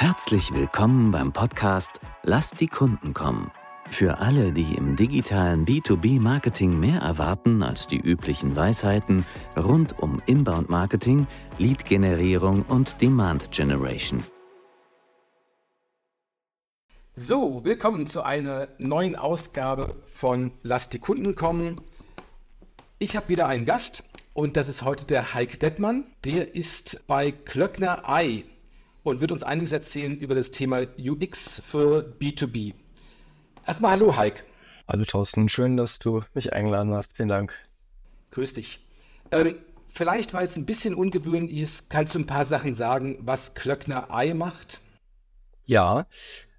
Herzlich willkommen beim Podcast Lass die Kunden kommen. Für alle, die im digitalen B2B-Marketing mehr erwarten als die üblichen Weisheiten rund um Inbound-Marketing, Lead-Generierung und Demand-Generation. So, willkommen zu einer neuen Ausgabe von Lass die Kunden kommen. Ich habe wieder einen Gast und das ist heute der Heik Dettmann. Der ist bei Klöckner Ei und wird uns einiges erzählen über das Thema UX für B2B. Erstmal hallo, Heik. Hallo, Thorsten. Schön, dass du mich eingeladen hast. Vielen Dank. Grüß dich. Ähm, vielleicht, weil es ein bisschen ungewöhnlich ist, kannst du ein paar Sachen sagen, was Klöckner Ei macht? Ja,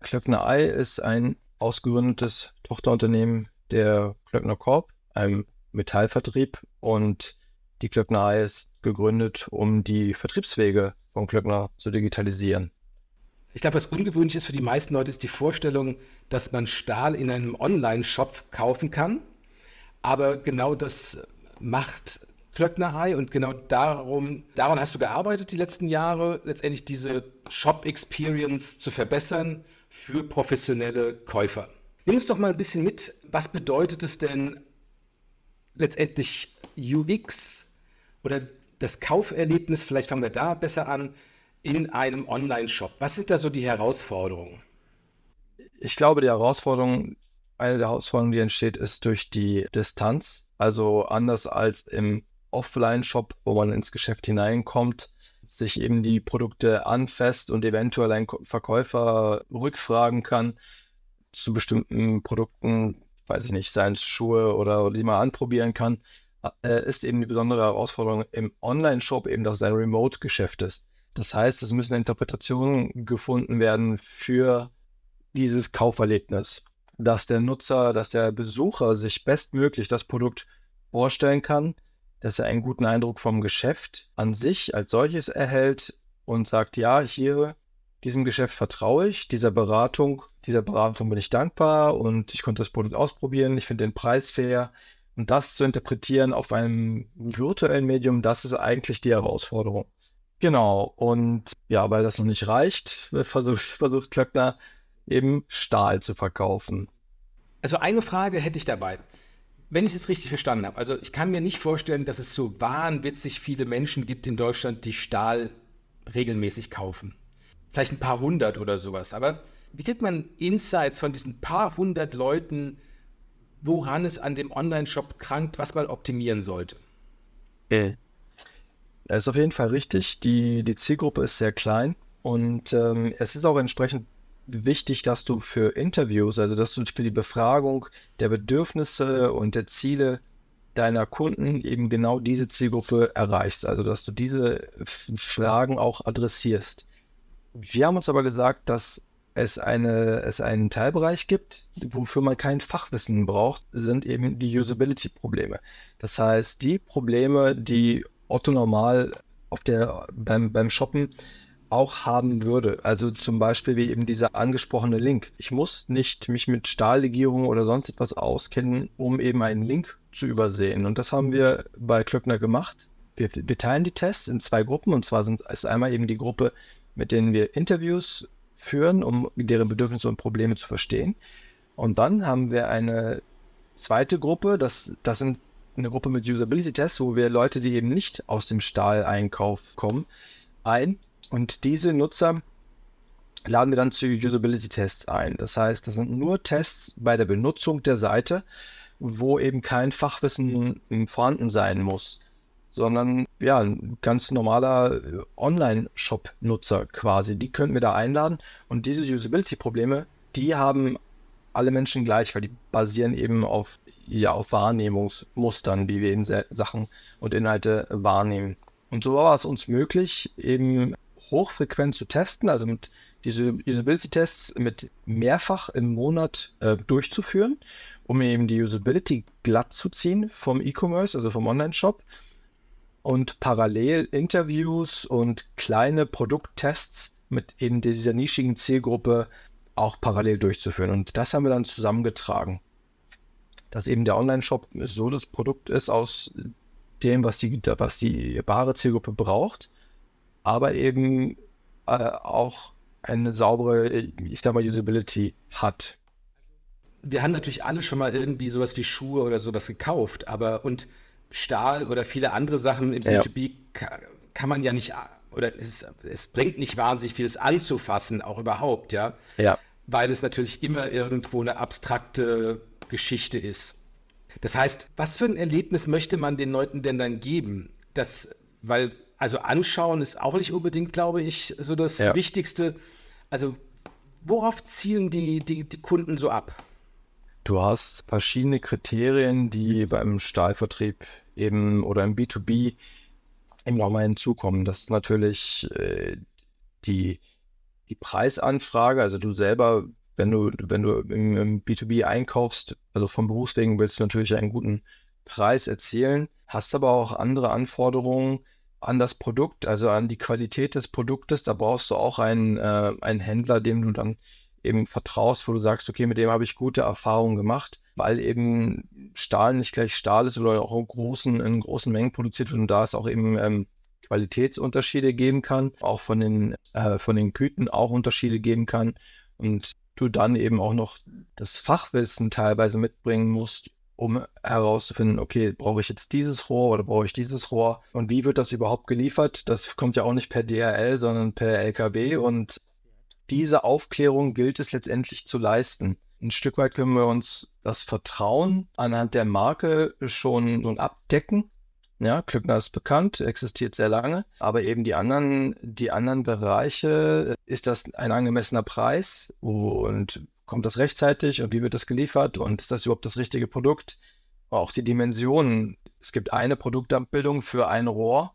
Klöckner Ei ist ein ausgegründetes Tochterunternehmen der Klöckner Corp, einem Metallvertrieb. Und die Klöckner ist gegründet, um die Vertriebswege von Klöckner zu digitalisieren. Ich glaube, was ungewöhnlich ist für die meisten Leute, ist die Vorstellung, dass man Stahl in einem Online-Shop kaufen kann. Aber genau das macht Klöckner Ei und genau darum, daran hast du gearbeitet die letzten Jahre, letztendlich diese Shop-Experience zu verbessern für professionelle Käufer. Nimm uns doch mal ein bisschen mit, was bedeutet es denn letztendlich UX oder das Kauferlebnis, vielleicht fangen wir da besser an, in einem Online-Shop? Was sind da so die Herausforderungen? Ich glaube, die Herausforderung, eine der Herausforderungen, die entsteht, ist durch die Distanz. Also anders als im Offline-Shop, wo man ins Geschäft hineinkommt, sich eben die Produkte anfasst und eventuell ein Verkäufer rückfragen kann zu bestimmten Produkten, weiß ich nicht, seien es Schuhe oder die man anprobieren kann, äh, ist eben die besondere Herausforderung im Online-Shop eben, dass es ein Remote-Geschäft ist. Das heißt, es müssen Interpretationen gefunden werden für dieses Kauferlebnis, dass der Nutzer, dass der Besucher sich bestmöglich das Produkt vorstellen kann, dass er einen guten Eindruck vom Geschäft an sich als solches erhält und sagt, ja, hier, diesem Geschäft vertraue ich, dieser Beratung, dieser Beratung bin ich dankbar und ich konnte das Produkt ausprobieren, ich finde den Preis fair, und das zu interpretieren auf einem virtuellen Medium, das ist eigentlich die Herausforderung. Genau. Und ja, weil das noch nicht reicht, versucht, versucht Klöckner eben Stahl zu verkaufen. Also eine Frage hätte ich dabei. Wenn ich es richtig verstanden habe, also ich kann mir nicht vorstellen, dass es so wahnwitzig viele Menschen gibt in Deutschland, die Stahl regelmäßig kaufen. Vielleicht ein paar hundert oder sowas. Aber wie kriegt man Insights von diesen paar hundert Leuten, woran es an dem Online-Shop krankt, was man optimieren sollte. Das ist auf jeden Fall richtig. Die, die Zielgruppe ist sehr klein und ähm, es ist auch entsprechend wichtig, dass du für Interviews, also dass du für die Befragung der Bedürfnisse und der Ziele deiner Kunden eben genau diese Zielgruppe erreichst, also dass du diese Fragen auch adressierst. Wir haben uns aber gesagt, dass es, eine, es einen Teilbereich gibt, wofür man kein Fachwissen braucht, sind eben die Usability-Probleme. Das heißt, die Probleme, die Otto normal auf der, beim, beim Shoppen auch haben würde. Also zum Beispiel wie eben dieser angesprochene Link. Ich muss nicht mich mit Stahllegierung oder sonst etwas auskennen, um eben einen Link zu übersehen. Und das haben wir bei Klöckner gemacht. Wir, wir teilen die Tests in zwei Gruppen. Und zwar sind es einmal eben die Gruppe, mit denen wir Interviews führen, um deren Bedürfnisse und Probleme zu verstehen. Und dann haben wir eine zweite Gruppe, das, das sind eine Gruppe mit Usability-Tests, wo wir Leute, die eben nicht aus dem Stahleinkauf kommen, ein. Und diese Nutzer laden wir dann zu Usability-Tests ein. Das heißt, das sind nur Tests bei der Benutzung der Seite, wo eben kein Fachwissen vorhanden sein muss sondern ja, ein ganz normaler äh, Online-Shop-Nutzer quasi. Die könnten wir da einladen und diese Usability-Probleme, die haben alle Menschen gleich, weil die basieren eben auf, ja, auf Wahrnehmungsmustern, wie wir eben Sachen und Inhalte wahrnehmen. Und so war es uns möglich, eben hochfrequent zu testen, also mit diese Usability-Tests mit mehrfach im Monat äh, durchzuführen, um eben die Usability glatt zu ziehen vom E-Commerce, also vom Online-Shop und parallel Interviews und kleine Produkttests mit eben dieser nischigen Zielgruppe auch parallel durchzuführen. Und das haben wir dann zusammengetragen. Dass eben der Online-Shop so das Produkt ist aus dem, was die, was die wahre Zielgruppe braucht, aber eben äh, auch eine saubere, ich sag mal, Usability hat. Wir haben natürlich alle schon mal irgendwie sowas wie Schuhe oder sowas gekauft, aber und Stahl oder viele andere Sachen im ja. B2B kann, kann man ja nicht, oder es, es bringt nicht wahnsinnig vieles anzufassen, auch überhaupt, ja. Ja. Weil es natürlich immer irgendwo eine abstrakte Geschichte ist. Das heißt, was für ein Erlebnis möchte man den Leuten denn dann geben? Das, weil, also anschauen ist auch nicht unbedingt, glaube ich, so das ja. Wichtigste. Also, worauf zielen die, die, die Kunden so ab? Du hast verschiedene Kriterien, die beim Stahlvertrieb eben oder im B2B eben nochmal hinzukommen. Das ist natürlich äh, die, die Preisanfrage. Also du selber wenn du, wenn du im, im B2B einkaufst, also vom Berufswegen willst du natürlich einen guten Preis erzielen, hast aber auch andere Anforderungen an das Produkt, also an die Qualität des Produktes. Da brauchst du auch einen, äh, einen Händler, dem du dann eben vertraust, wo du sagst, okay, mit dem habe ich gute Erfahrungen gemacht, weil eben Stahl nicht gleich Stahl ist oder auch in großen, in großen Mengen produziert wird und da es auch eben ähm, Qualitätsunterschiede geben kann, auch von den, äh, von den Güten auch Unterschiede geben kann. Und du dann eben auch noch das Fachwissen teilweise mitbringen musst, um herauszufinden, okay, brauche ich jetzt dieses Rohr oder brauche ich dieses Rohr und wie wird das überhaupt geliefert? Das kommt ja auch nicht per DRL, sondern per LKW und diese Aufklärung gilt es letztendlich zu leisten. Ein Stück weit können wir uns das Vertrauen anhand der Marke schon, schon abdecken ja, Klöckner ist bekannt, existiert sehr lange, aber eben die anderen, die anderen Bereiche, ist das ein angemessener Preis und kommt das rechtzeitig und wie wird das geliefert und ist das überhaupt das richtige Produkt? Auch die Dimensionen. Es gibt eine Produktabbildung für ein Rohr,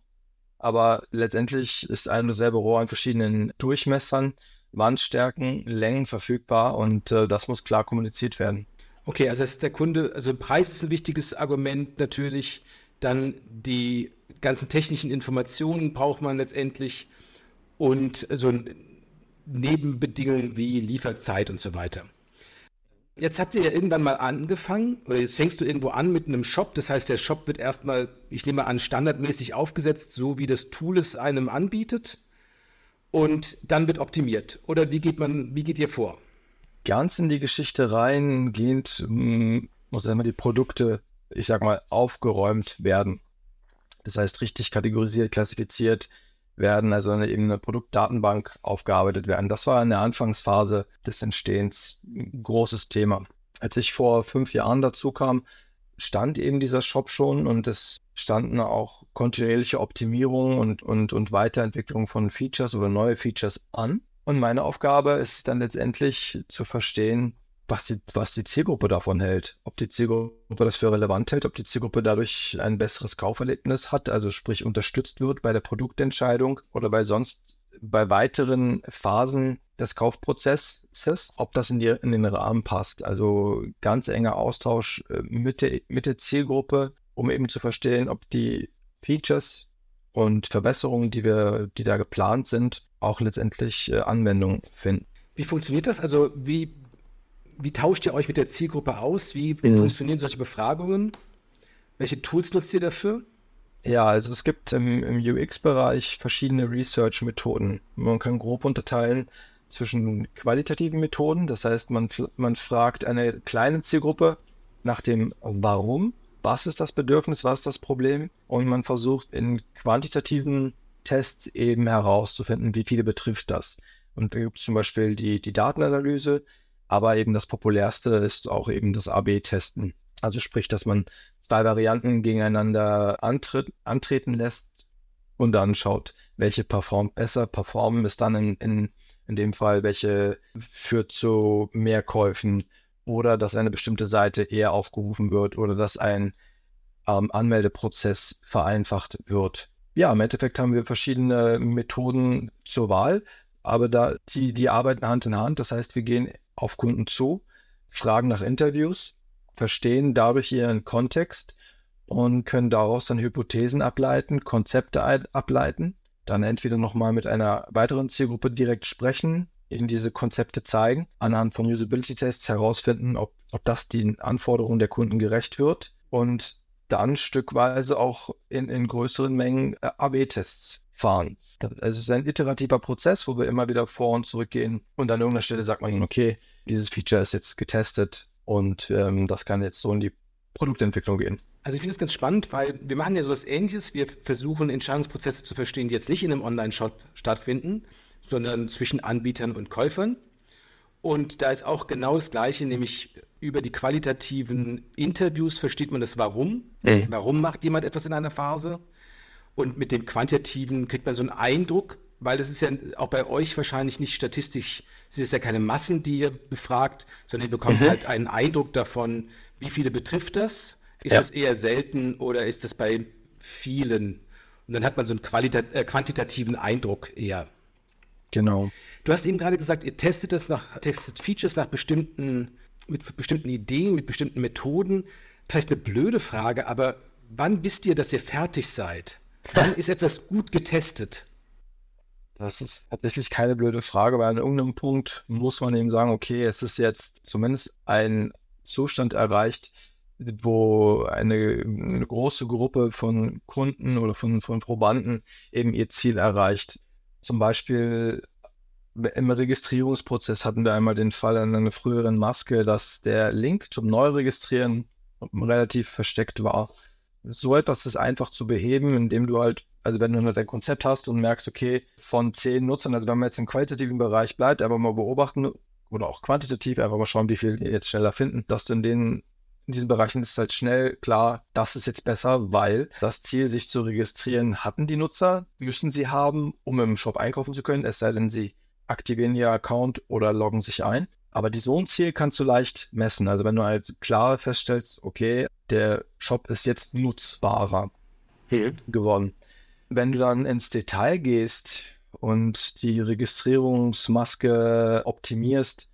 aber letztendlich ist ein und dasselbe Rohr in verschiedenen Durchmessern, Wandstärken, Längen verfügbar und äh, das muss klar kommuniziert werden. Okay, also ist der Kunde, also Preis ist ein wichtiges Argument natürlich. Dann die ganzen technischen Informationen braucht man letztendlich und so Nebenbedingungen wie Lieferzeit und so weiter. Jetzt habt ihr ja irgendwann mal angefangen, oder jetzt fängst du irgendwo an mit einem Shop. Das heißt, der Shop wird erstmal, ich nehme an, standardmäßig aufgesetzt, so wie das Tool es einem anbietet. Und dann wird optimiert. Oder wie geht man, wie geht ihr vor? Ganz in die Geschichte reingehend hm, muss einmal die Produkte ich sag mal, aufgeräumt werden. Das heißt, richtig kategorisiert, klassifiziert werden, also eine, eben eine Produktdatenbank aufgearbeitet werden. Das war in der Anfangsphase des Entstehens ein großes Thema. Als ich vor fünf Jahren dazu kam, stand eben dieser Shop schon und es standen auch kontinuierliche Optimierungen und, und, und Weiterentwicklung von Features oder neue Features an. Und meine Aufgabe ist dann letztendlich zu verstehen, was die, was die Zielgruppe davon hält. Ob die Zielgruppe das für relevant hält, ob die Zielgruppe dadurch ein besseres Kauferlebnis hat, also sprich unterstützt wird bei der Produktentscheidung oder bei sonst bei weiteren Phasen des Kaufprozesses, ob das in, die, in den Rahmen passt. Also ganz enger Austausch äh, mit der, mit der Zielgruppe, um eben zu verstehen, ob die Features und Verbesserungen, die wir, die da geplant sind, auch letztendlich äh, Anwendung finden. Wie funktioniert das? Also wie wie tauscht ihr euch mit der Zielgruppe aus? Wie mhm. funktionieren solche Befragungen? Welche Tools nutzt ihr dafür? Ja, also es gibt im, im UX-Bereich verschiedene Research-Methoden. Man kann grob unterteilen zwischen qualitativen Methoden, das heißt, man, man fragt eine kleine Zielgruppe nach dem Warum, was ist das Bedürfnis, was ist das Problem und man versucht in quantitativen Tests eben herauszufinden, wie viele betrifft das. Und da gibt es zum Beispiel die, die Datenanalyse, aber eben das populärste ist auch eben das AB-Testen. Also sprich, dass man zwei Varianten gegeneinander antritt, antreten lässt und dann schaut, welche performt besser. Performen ist dann in, in, in dem Fall, welche führt zu mehr Käufen oder dass eine bestimmte Seite eher aufgerufen wird oder dass ein ähm, Anmeldeprozess vereinfacht wird. Ja, im Endeffekt haben wir verschiedene Methoden zur Wahl, aber da die, die arbeiten Hand in Hand. Das heißt, wir gehen auf Kunden zu, fragen nach Interviews, verstehen dadurch ihren Kontext und können daraus dann Hypothesen ableiten, Konzepte ableiten, dann entweder nochmal mit einer weiteren Zielgruppe direkt sprechen, ihnen diese Konzepte zeigen, anhand von Usability-Tests herausfinden, ob, ob das den Anforderungen der Kunden gerecht wird und dann stückweise auch in, in größeren Mengen äh, AB-Tests fahren. Also es ist ein iterativer Prozess, wo wir immer wieder vor und zurück gehen und an irgendeiner Stelle sagt man, okay, dieses Feature ist jetzt getestet und ähm, das kann jetzt so in die Produktentwicklung gehen. Also ich finde das ganz spannend, weil wir machen ja sowas ähnliches. Wir versuchen Entscheidungsprozesse zu verstehen, die jetzt nicht in einem Online-Shop stattfinden, sondern zwischen Anbietern und Käufern. Und da ist auch genau das Gleiche, nämlich über die qualitativen Interviews versteht man das Warum. Mhm. Warum macht jemand etwas in einer Phase? Und mit dem Quantitativen kriegt man so einen Eindruck, weil das ist ja auch bei euch wahrscheinlich nicht statistisch, es ist ja keine Massen, die ihr befragt, sondern ihr bekommt mhm. halt einen Eindruck davon, wie viele betrifft das? Ist ja. das eher selten oder ist das bei vielen? Und dann hat man so einen äh, quantitativen Eindruck eher. Genau. Du hast eben gerade gesagt, ihr testet das nach, testet Features nach bestimmten, mit bestimmten Ideen, mit bestimmten Methoden. Vielleicht eine blöde Frage, aber wann wisst ihr, dass ihr fertig seid? Wann ist etwas gut getestet? Das ist tatsächlich keine blöde Frage, weil an irgendeinem Punkt muss man eben sagen, okay, es ist jetzt zumindest ein Zustand erreicht, wo eine, eine, große Gruppe von Kunden oder von, von Probanden eben ihr Ziel erreicht. Zum Beispiel im Registrierungsprozess hatten wir einmal den Fall an einer früheren Maske, dass der Link zum Neuregistrieren relativ versteckt war. So etwas ist einfach zu beheben, indem du halt, also wenn du nur dein Konzept hast und merkst, okay, von zehn Nutzern, also wenn man jetzt im qualitativen Bereich bleibt, aber mal beobachten, oder auch quantitativ einfach mal schauen, wie viel jetzt schneller finden, dass du in den in diesen Bereichen ist halt schnell klar, das ist jetzt besser, weil das Ziel, sich zu registrieren, hatten die Nutzer, müssen sie haben, um im Shop einkaufen zu können, es sei denn, sie aktivieren ihr Account oder loggen sich ein. Aber die so ein Ziel kannst du leicht messen. Also wenn du halt klar feststellst, okay, der Shop ist jetzt nutzbarer mhm. geworden. Wenn du dann ins Detail gehst und die Registrierungsmaske optimierst,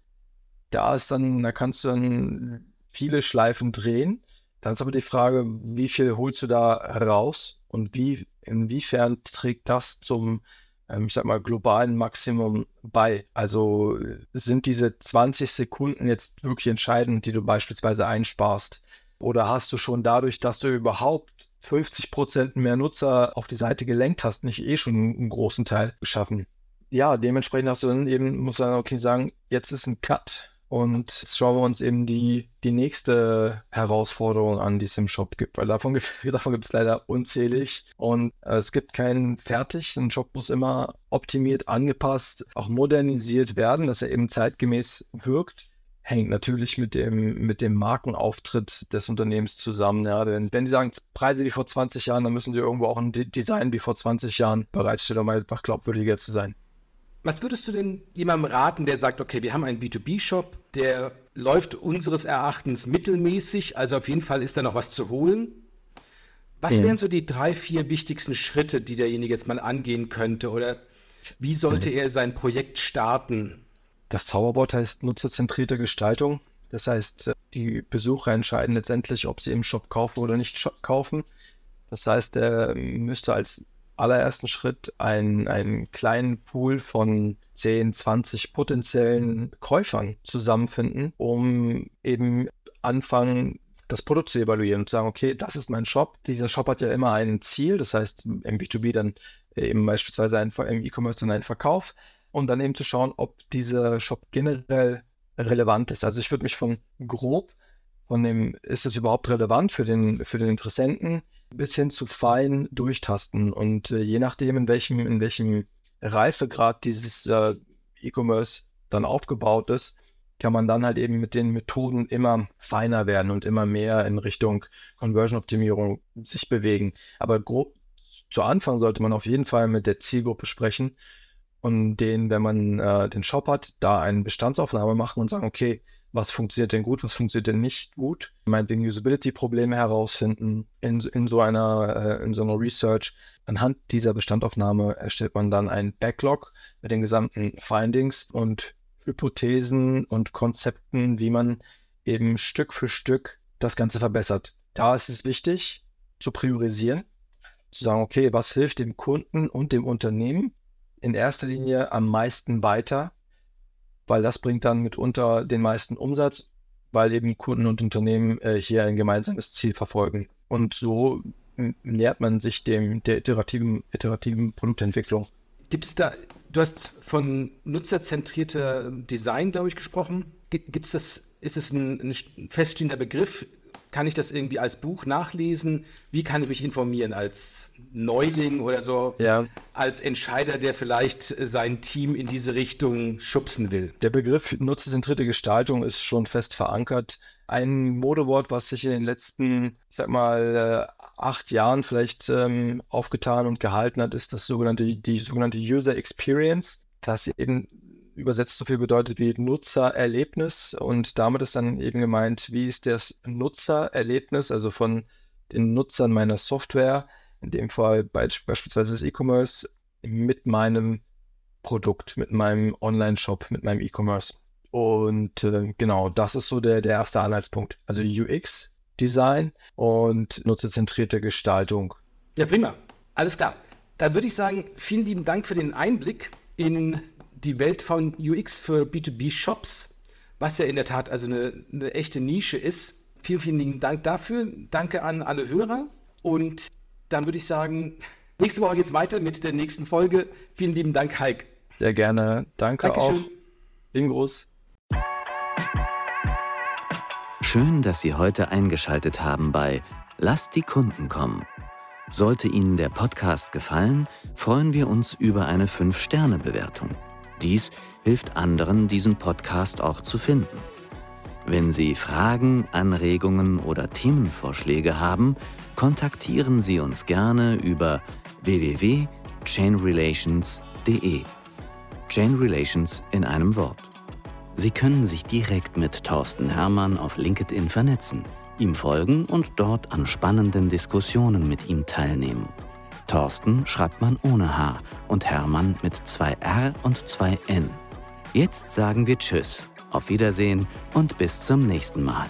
da ist dann, da kannst du dann viele Schleifen drehen. Dann ist aber die Frage, wie viel holst du da raus und wie, inwiefern trägt das zum, ähm, ich sag mal, globalen Maximum bei? Also sind diese 20 Sekunden jetzt wirklich entscheidend, die du beispielsweise einsparst? Oder hast du schon dadurch, dass du überhaupt 50 Prozent mehr Nutzer auf die Seite gelenkt hast, nicht eh schon einen großen Teil geschaffen? Ja, dementsprechend hast du dann eben, muss dann okay sagen, jetzt ist ein Cut und jetzt schauen wir uns eben die, die nächste Herausforderung an, die es im Shop gibt, weil davon, davon gibt es leider unzählig und äh, es gibt keinen fertig. Ein Shop muss immer optimiert, angepasst, auch modernisiert werden, dass er eben zeitgemäß wirkt hängt natürlich mit dem, mit dem Markenauftritt des Unternehmens zusammen. Ja. Denn wenn die sagen, Preise wie vor 20 Jahren, dann müssen sie irgendwo auch ein Design wie vor 20 Jahren bereitstellen, um einfach glaubwürdiger zu sein. Was würdest du denn jemandem raten, der sagt, okay, wir haben einen B2B-Shop, der läuft unseres Erachtens mittelmäßig, also auf jeden Fall ist da noch was zu holen. Was ja. wären so die drei, vier wichtigsten Schritte, die derjenige jetzt mal angehen könnte? Oder wie sollte er sein Projekt starten? Das Zauberwort heißt nutzerzentrierte Gestaltung. Das heißt, äh, die Besucher entscheiden letztendlich, ob sie im Shop kaufen oder nicht kaufen. Das heißt, er müsste als allerersten Schritt einen, einen kleinen Pool von 10, 20 potenziellen Käufern zusammenfinden, um eben anfangen, das Produkt zu evaluieren und zu sagen, okay, das ist mein Shop. Dieser Shop hat ja immer ein Ziel, das heißt im B2B dann eben beispielsweise ein, im E-Commerce dann ein Verkauf und dann eben zu schauen, ob dieser Shop generell relevant ist. Also ich würde mich von grob von dem, ist es überhaupt relevant für den, für den Interessenten, bis hin zu fein durchtasten. Und äh, je nachdem, in welchem, in welchem Reifegrad dieses äh, E-Commerce dann aufgebaut ist, kann man dann halt eben mit den Methoden immer feiner werden und immer mehr in Richtung Conversion-Optimierung sich bewegen. Aber grob zu Anfang sollte man auf jeden Fall mit der Zielgruppe sprechen und den, wenn man äh, den Shop hat, da eine Bestandsaufnahme machen und sagen, okay, was funktioniert denn gut, was funktioniert denn nicht gut, meinetwegen Usability-Probleme herausfinden in, in so einer, äh, in so einer Research. Anhand dieser Bestandaufnahme erstellt man dann einen Backlog mit den gesamten Findings und Hypothesen und Konzepten, wie man eben Stück für Stück das Ganze verbessert. Da ist es wichtig zu priorisieren, zu sagen, okay, was hilft dem Kunden und dem Unternehmen in erster Linie am meisten weiter, weil das bringt dann mitunter den meisten Umsatz, weil eben Kunden und Unternehmen äh, hier ein gemeinsames Ziel verfolgen. Und so nähert man sich dem der iterativen, iterativen Produktentwicklung. Gibt es da, du hast von nutzerzentrierter Design, glaube ich, gesprochen. Gibt es das, ist es ein, ein feststehender Begriff? Kann ich das irgendwie als Buch nachlesen? Wie kann ich mich informieren als Neuling oder so? Ja. Als Entscheider, der vielleicht sein Team in diese Richtung schubsen will? Der Begriff nutzerzentrierte Gestaltung ist schon fest verankert. Ein Modewort, was sich in den letzten, ich sag mal, äh, acht Jahren vielleicht ähm, aufgetan und gehalten hat, ist das sogenannte, die sogenannte User Experience. Das eben übersetzt so viel bedeutet wie Nutzererlebnis und damit ist dann eben gemeint, wie ist das Nutzererlebnis, also von den Nutzern meiner Software, in dem Fall beispielsweise das E-Commerce, mit meinem Produkt, mit meinem Online-Shop, mit meinem E-Commerce. Und äh, genau, das ist so der, der erste Anhaltspunkt. Also UX, Design und nutzerzentrierte Gestaltung. Ja, prima. Alles klar. Dann würde ich sagen, vielen lieben Dank für den Einblick in die Welt von UX für B2B-Shops, was ja in der Tat also eine, eine echte Nische ist. Vielen, vielen lieben Dank dafür. Danke an alle Hörer. Und dann würde ich sagen, nächste Woche geht es weiter mit der nächsten Folge. Vielen lieben Dank, Heik. Sehr gerne. Danke Dankeschön. auch. Ingros. Schön, dass Sie heute eingeschaltet haben bei Lass die Kunden kommen. Sollte Ihnen der Podcast gefallen, freuen wir uns über eine 5-Sterne-Bewertung. Dies hilft anderen, diesen Podcast auch zu finden. Wenn Sie Fragen, Anregungen oder Themenvorschläge haben, kontaktieren Sie uns gerne über www.chainrelations.de. Chain Relations in einem Wort. Sie können sich direkt mit Thorsten Hermann auf LinkedIn vernetzen, ihm folgen und dort an spannenden Diskussionen mit ihm teilnehmen. Thorsten schreibt man ohne H und Hermann mit zwei R und zwei N. Jetzt sagen wir Tschüss, auf Wiedersehen und bis zum nächsten Mal.